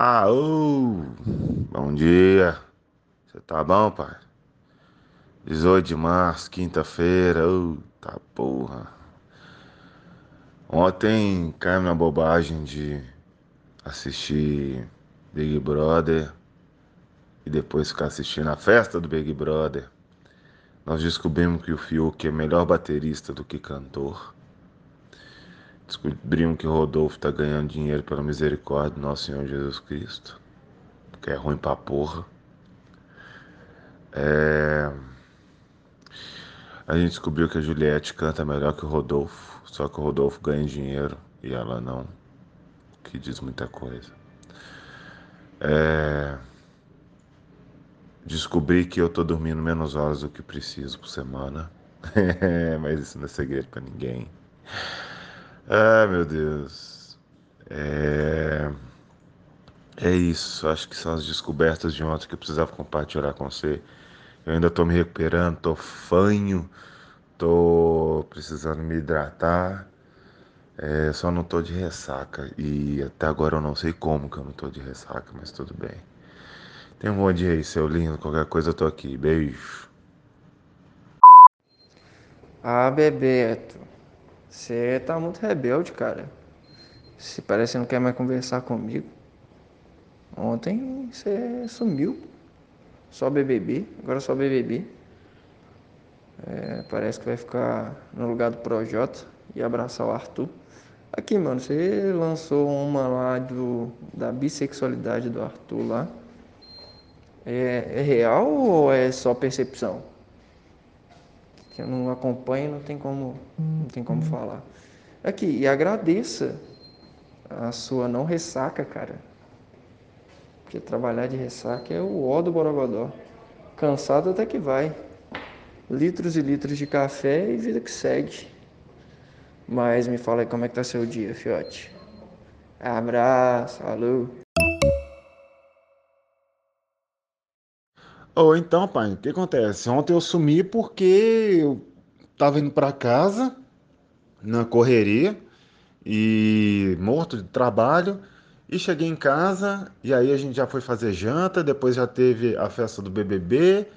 Ah, bom dia. Você tá bom, pai? 18 de março, quinta-feira. Ô, tá porra. Ontem caiu na bobagem de assistir Big Brother e depois ficar assistindo a festa do Big Brother. Nós descobrimos que o Fiuk é melhor baterista do que cantor. Descobrimos que Rodolfo está ganhando dinheiro pela misericórdia do nosso Senhor Jesus Cristo, que é ruim pra porra. É... A gente descobriu que a Juliette canta melhor que o Rodolfo, só que o Rodolfo ganha dinheiro e ela não, que diz muita coisa. É... Descobri que eu tô dormindo menos horas do que preciso por semana, mas isso não é segredo para ninguém. Ah, meu Deus. É... é isso. Acho que são as descobertas de ontem que eu precisava compartilhar com você. Eu ainda tô me recuperando, tô fanho, tô precisando me hidratar. É, só não tô de ressaca. E até agora eu não sei como que eu não tô de ressaca, mas tudo bem. Tenha um bom dia aí, seu lindo. Qualquer coisa eu tô aqui. Beijo. Ah, Bebeto. Você tá muito rebelde, cara. Se parece que não quer mais conversar comigo. Ontem você sumiu. Só BBB, agora só BBB. É, parece que vai ficar no lugar do Projota e abraçar o Arthur. Aqui, mano, você lançou uma lá do, da bissexualidade do Arthur lá. É, é real ou é só percepção? Que eu não acompanho, não tem como, não tem como falar. Aqui, e agradeça a sua não ressaca, cara. Porque trabalhar de ressaca é o ó do Borogodó. Cansado até que vai. Litros e litros de café e vida que segue. Mas me fala aí como é que tá seu dia, fiote. Abraço, alô. Ou então, pai, o que acontece? Ontem eu sumi porque eu tava indo para casa na correria e morto de trabalho e cheguei em casa e aí a gente já foi fazer janta, depois já teve a festa do BBB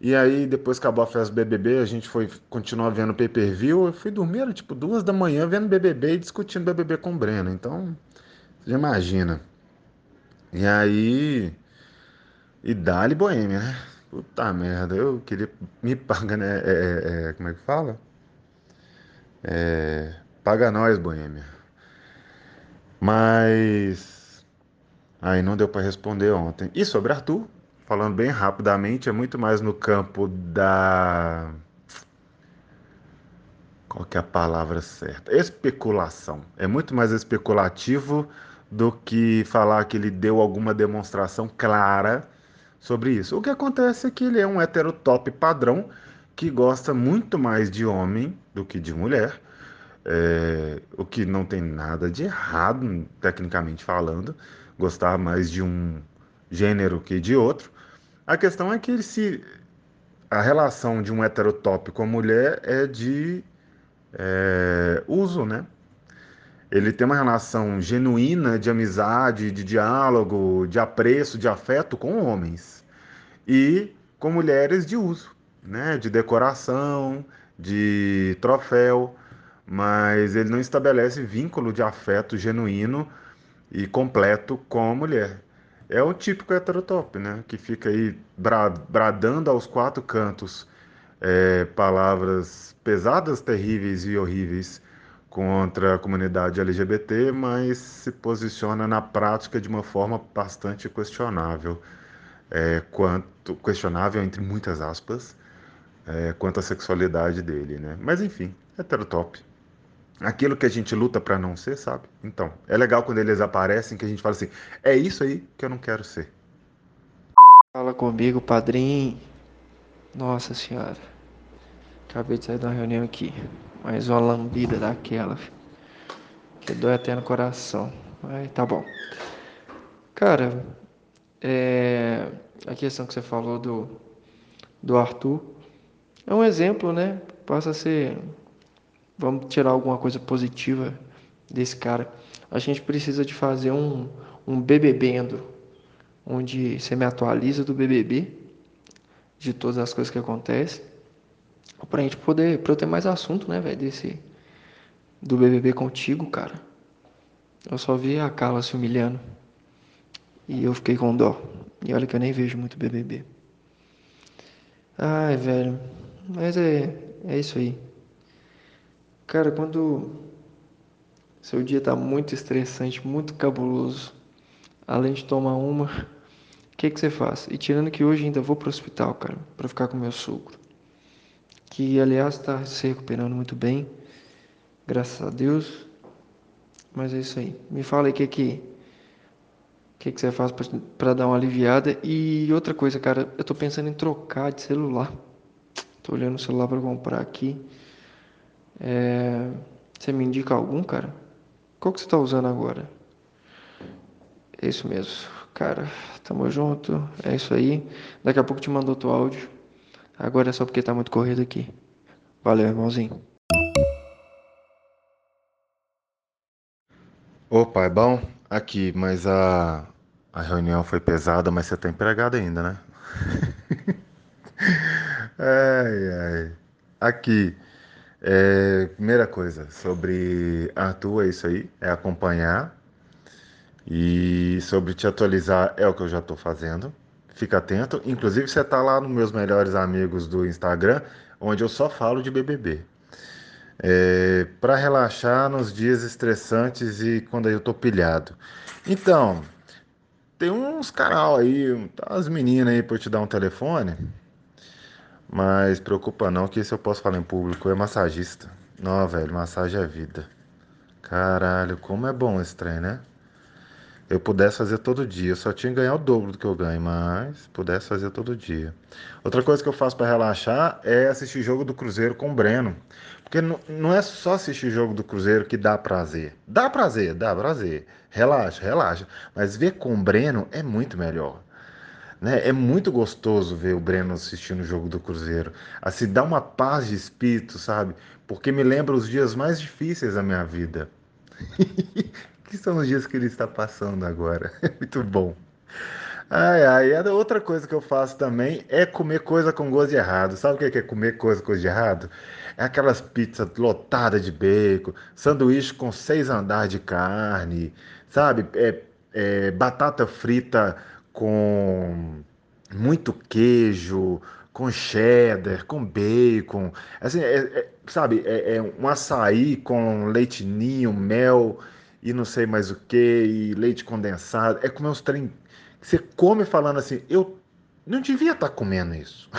e aí depois acabou a festa do BBB, a gente foi continuar vendo pay-per-view, eu fui dormir tipo duas da manhã vendo BBB e discutindo BBB com o Breno, então você já imagina. E aí e dali Boêmia, né? Puta merda, eu queria me pagar, né? É, é, é, como é que fala? É, paga nós, Boêmia. Mas aí não deu para responder ontem. E sobre Arthur, falando bem rapidamente, é muito mais no campo da qual que é a palavra certa? Especulação. É muito mais especulativo do que falar que ele deu alguma demonstração clara sobre isso. O que acontece é que ele é um heterotop padrão que gosta muito mais de homem do que de mulher, é, o que não tem nada de errado, tecnicamente falando, gostar mais de um gênero que de outro. A questão é que ele se a relação de um heterotop com a mulher é de é, uso, né? Ele tem uma relação genuína de amizade, de diálogo, de apreço, de afeto com homens e com mulheres de uso, né? De decoração, de troféu, mas ele não estabelece vínculo de afeto genuíno e completo com a mulher. É o típico heterotop, né? Que fica aí bradando aos quatro cantos é, palavras pesadas, terríveis e horríveis contra a comunidade LGBT, mas se posiciona na prática de uma forma bastante questionável, é, quanto questionável entre muitas aspas, é, quanto à sexualidade dele, né? Mas enfim, heterotop. Aquilo que a gente luta para não ser, sabe? Então, é legal quando eles aparecem que a gente fala assim: é isso aí que eu não quero ser. Fala comigo, padrinho. Nossa senhora. Acabei de sair de uma reunião aqui. Mais uma lambida daquela. Que dói até no coração. Mas tá bom. Cara, é... a questão que você falou do, do Arthur é um exemplo, né? Passa a ser. Vamos tirar alguma coisa positiva desse cara. A gente precisa de fazer um, um bebebendo, onde você me atualiza do BBB, de todas as coisas que acontecem, pra gente poder, pra eu ter mais assunto, né, velho, desse, do BBB contigo, cara. Eu só vi a Carla se humilhando. E eu fiquei com dó. E olha que eu nem vejo muito BBB. Ai, velho. Mas é, é isso aí. Cara, quando seu dia tá muito estressante, muito cabuloso, além de tomar uma, o que que você faz? E tirando que hoje ainda vou pro hospital, cara, para ficar com meu sogro. Que aliás tá se recuperando muito bem, graças a Deus. Mas é isso aí. Me fala aí o que que que, que você faz para dar uma aliviada? E outra coisa, cara, eu tô pensando em trocar de celular. Tô olhando o celular para comprar aqui. É... Você me indica algum, cara? Qual que você tá usando agora? É isso mesmo. Cara, tamo junto. É isso aí. Daqui a pouco te mando outro áudio. Agora é só porque tá muito corrido aqui. Valeu, irmãozinho. Opa, é bom? Aqui, mas a, a reunião foi pesada, mas você tá empregado ainda, né? ai, ai. Aqui, é, primeira coisa, sobre Arthur, é isso aí, é acompanhar. E sobre te atualizar, é o que eu já estou fazendo. Fica atento. Inclusive, você está lá nos meus melhores amigos do Instagram, onde eu só falo de BBB. É, para relaxar nos dias estressantes e quando eu estou pilhado. Então, tem uns canal aí, as meninas aí pra eu te dar um telefone. Mas preocupa não que esse eu posso falar em público, é massagista. Não, velho, massagem é vida. Caralho, como é bom esse trem, né? Eu pudesse fazer todo dia, eu só tinha que ganhar o dobro do que eu ganho, mas pudesse fazer todo dia. Outra coisa que eu faço para relaxar é assistir jogo do Cruzeiro com o Breno. Porque não é só assistir jogo do Cruzeiro que dá prazer. Dá prazer, dá prazer. Relaxa, relaxa. Mas ver com o Breno é muito melhor. Né? É muito gostoso ver o Breno assistindo o jogo do Cruzeiro. Assim, dá uma paz de espírito, sabe? Porque me lembra os dias mais difíceis da minha vida. que são os dias que ele está passando agora. muito bom. Ai, ai, a outra coisa que eu faço também é comer coisa com gosto de errado. Sabe o que é comer coisa com gosto de errado? É aquelas pizzas lotadas de bacon, sanduíche com seis andares de carne, sabe? É, é, batata frita com muito queijo, com cheddar, com bacon, assim, é, é, sabe? É, é, um açaí com leite ninho, mel e não sei mais o que, e leite condensado. É comer uns trem. Você come falando assim, eu não devia estar tá comendo isso.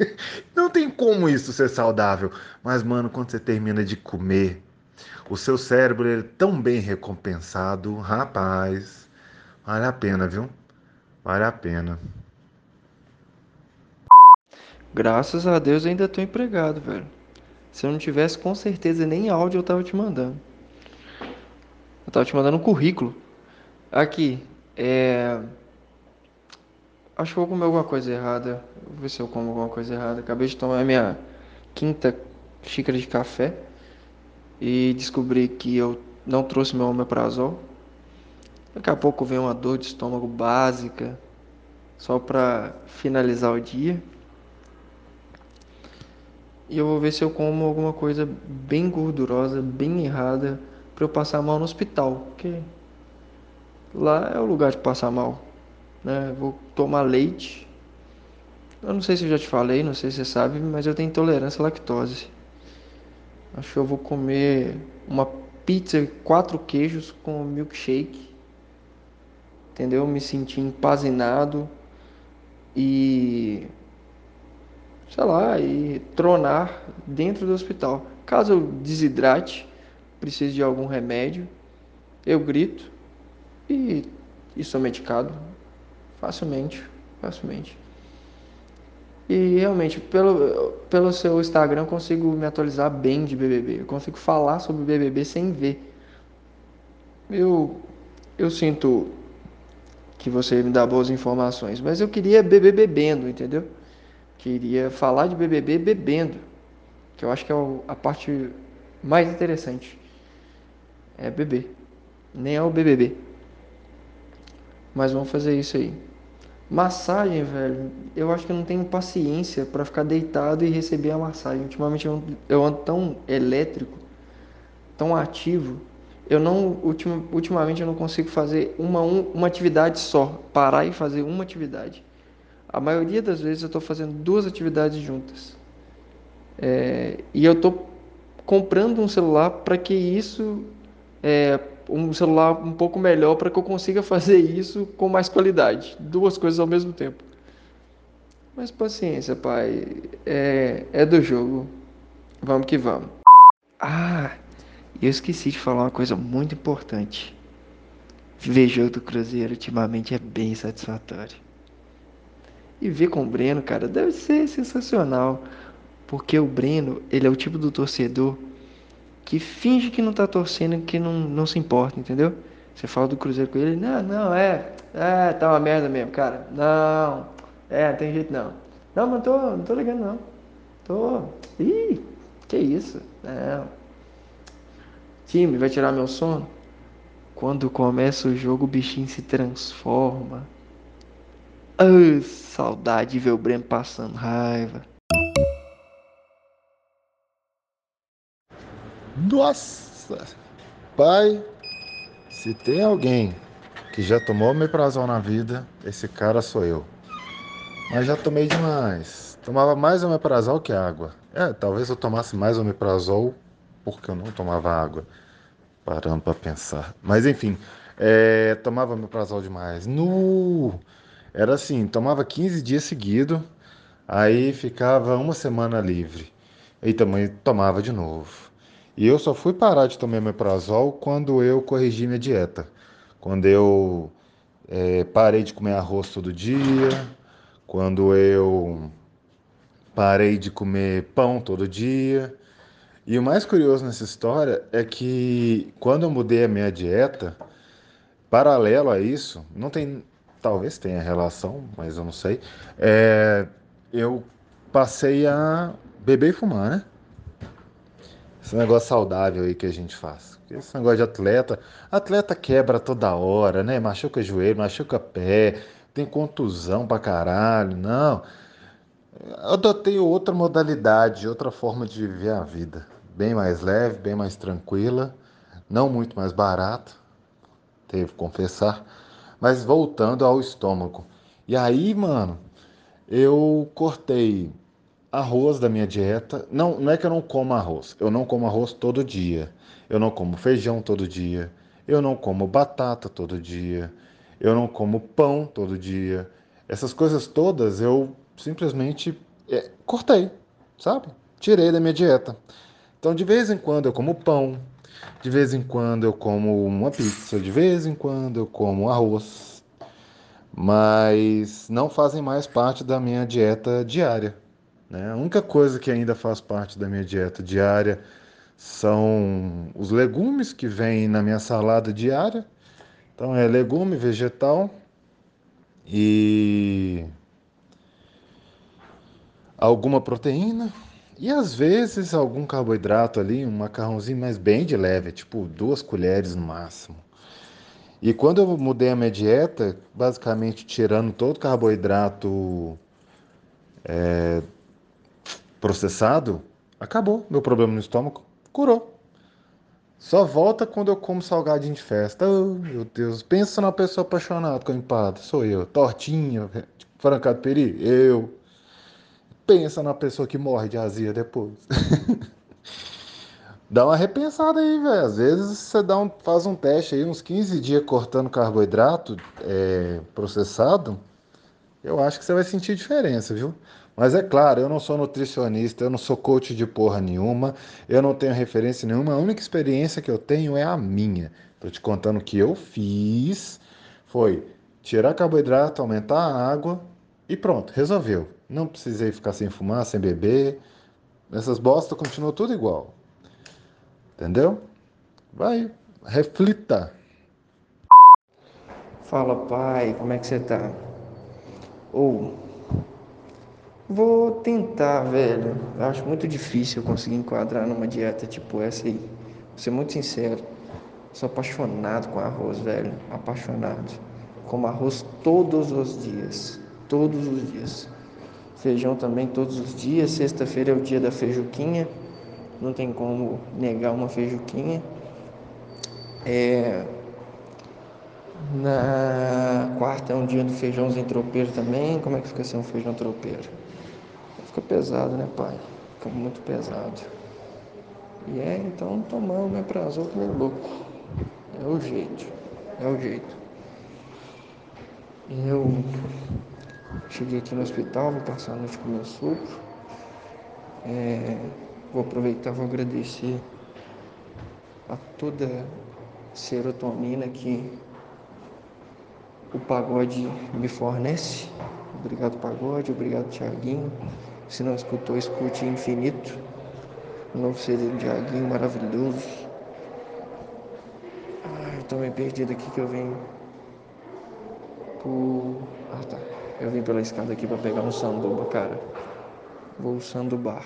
não tem como isso ser saudável. Mas, mano, quando você termina de comer, o seu cérebro é tão bem recompensado, rapaz. Vale a pena, viu? Vale a pena. Graças a Deus ainda estou empregado, velho. Se eu não tivesse, com certeza nem áudio eu tava te mandando. Tava te mandando um currículo. Aqui, é. Acho que vou comer alguma coisa errada. Vou ver se eu como alguma coisa errada. Acabei de tomar minha quinta xícara de café e descobri que eu não trouxe meu omeprazol. Daqui a pouco vem uma dor de estômago básica, só para finalizar o dia. E eu vou ver se eu como alguma coisa bem gordurosa, bem errada, para eu passar mal no hospital, porque lá é o lugar de passar mal né? Vou tomar leite. Eu não sei se eu já te falei, não sei se você sabe, mas eu tenho intolerância à lactose. Acho que eu vou comer uma pizza quatro queijos com milkshake. Entendeu? Me senti empazinado e sei lá, e tronar dentro do hospital. Caso eu desidrate, precise de algum remédio, eu grito e, e sou medicado. Facilmente, facilmente. E realmente, pelo, pelo seu Instagram, eu consigo me atualizar bem de BBB. Eu consigo falar sobre BBB sem ver. Eu, eu sinto que você me dá boas informações, mas eu queria beber bebendo, entendeu? Queria falar de BBB bebendo, que eu acho que é a parte mais interessante. É beber. Nem é o BBB. Mas vamos fazer isso aí. Massagem, velho. Eu acho que eu não tenho paciência para ficar deitado e receber a massagem. Ultimamente eu, eu ando tão elétrico, tão ativo. Eu não, ultima, ultimamente eu não consigo fazer uma, um, uma atividade só. Parar e fazer uma atividade. A maioria das vezes eu estou fazendo duas atividades juntas. É, e eu estou comprando um celular para que isso é, um celular um pouco melhor para que eu consiga fazer isso com mais qualidade, duas coisas ao mesmo tempo. Mas paciência, pai, é, é do jogo. Vamos que vamos. Ah, eu esqueci de falar uma coisa muito importante. Ver jogo do Cruzeiro ultimamente é bem satisfatório. E ver com o Breno, cara, deve ser sensacional. Porque o Breno, ele é o tipo do torcedor que finge que não tá torcendo, que não, não se importa, entendeu? Você fala do Cruzeiro com ele, não, não, é, é, tá uma merda mesmo, cara. Não, é, não tem jeito não. Não, mas tô, não tô ligando não. Tô, ih, que isso, não. Time, vai tirar meu sono? Quando começa o jogo, o bichinho se transforma. Ah, saudade de ver o Breno passando raiva. Nossa! Pai, se tem alguém que já tomou omeprazol na vida, esse cara sou eu. Mas já tomei demais. Tomava mais omeprazol que água. É, talvez eu tomasse mais omeprazol porque eu não tomava água. Parando para pensar. Mas enfim, é, tomava omeprazol demais. No era assim, tomava 15 dias seguidos, aí ficava uma semana livre. E também tomava de novo. E eu só fui parar de tomar omeprazol quando eu corrigi minha dieta. Quando eu é, parei de comer arroz todo dia, quando eu parei de comer pão todo dia. E o mais curioso nessa história é que quando eu mudei a minha dieta, paralelo a isso, não tem, talvez tenha relação, mas eu não sei, é, eu passei a beber e fumar, né? Esse negócio saudável aí que a gente faz. Esse negócio de atleta. Atleta quebra toda hora, né? Machuca joelho, machuca pé, tem contusão pra caralho. Não. Adotei outra modalidade, outra forma de viver a vida. Bem mais leve, bem mais tranquila, não muito mais barata, devo confessar. Mas voltando ao estômago. E aí, mano, eu cortei arroz da minha dieta. Não, não é que eu não como arroz. Eu não como arroz todo dia. Eu não como feijão todo dia. Eu não como batata todo dia. Eu não como pão todo dia. Essas coisas todas eu simplesmente é, cortei, sabe? Tirei da minha dieta. Então, de vez em quando eu como pão, de vez em quando eu como uma pizza, de vez em quando eu como arroz, mas não fazem mais parte da minha dieta diária. Né? A única coisa que ainda faz parte da minha dieta diária são os legumes que vêm na minha salada diária. Então é legume, vegetal e alguma proteína e às vezes algum carboidrato ali, um macarrãozinho, mas bem de leve, tipo duas colheres no máximo. E quando eu mudei a minha dieta, basicamente tirando todo carboidrato é, processado, acabou. Meu problema no estômago curou. Só volta quando eu como salgadinho de festa. Oh, meu Deus, pensa numa pessoa apaixonada com empada. Sou eu. Tortinha, franca peri, eu. Pensa na pessoa que morre de azia depois. dá uma repensada aí, velho. Às vezes você dá um, faz um teste aí, uns 15 dias cortando carboidrato é, processado. Eu acho que você vai sentir diferença, viu? Mas é claro, eu não sou nutricionista, eu não sou coach de porra nenhuma, eu não tenho referência nenhuma, a única experiência que eu tenho é a minha. Estou te contando o que eu fiz foi tirar carboidrato, aumentar a água e pronto, resolveu. Não precisei ficar sem fumar, sem beber. Essas bostas continuam tudo igual. Entendeu? Vai, reflita. Fala pai, como é que você tá? Ou Vou tentar, velho. Eu acho muito difícil eu conseguir enquadrar numa dieta tipo essa aí. Vou ser muito sincero. Sou apaixonado com arroz, velho. Apaixonado. Como arroz todos os dias. Todos os dias. Feijão também todos os dias. Sexta-feira é o dia da feijuquinha. Não tem como negar uma feijuquinha. É... Na quarta é um dia do feijãozinho tropeiro também. Como é que fica sem um feijão tropeiro? Fica pesado, né, pai? Fica muito pesado. E é, então tomar o meprazol que nem louco. É o jeito. É o jeito. Eu cheguei aqui no hospital, vou passar a noite com meu sogro. É, vou aproveitar, vou agradecer a toda serotonina que o pagode me fornece. Obrigado, pagode, obrigado, Tiaguinho. Se não escutou, escute Infinito. O novo CD do Tiaguinho, maravilhoso. Ai, tô meio perdido aqui que eu vim por. Ah tá. Eu vim pela escada aqui pra pegar um sanduba, cara. Vou sandubar.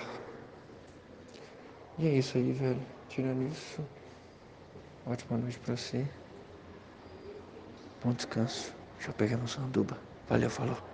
E é isso aí, velho. Tirando isso. Ótima noite pra você. Bom descanso. Deixa eu pegar meu sanduba. Valeu, falou.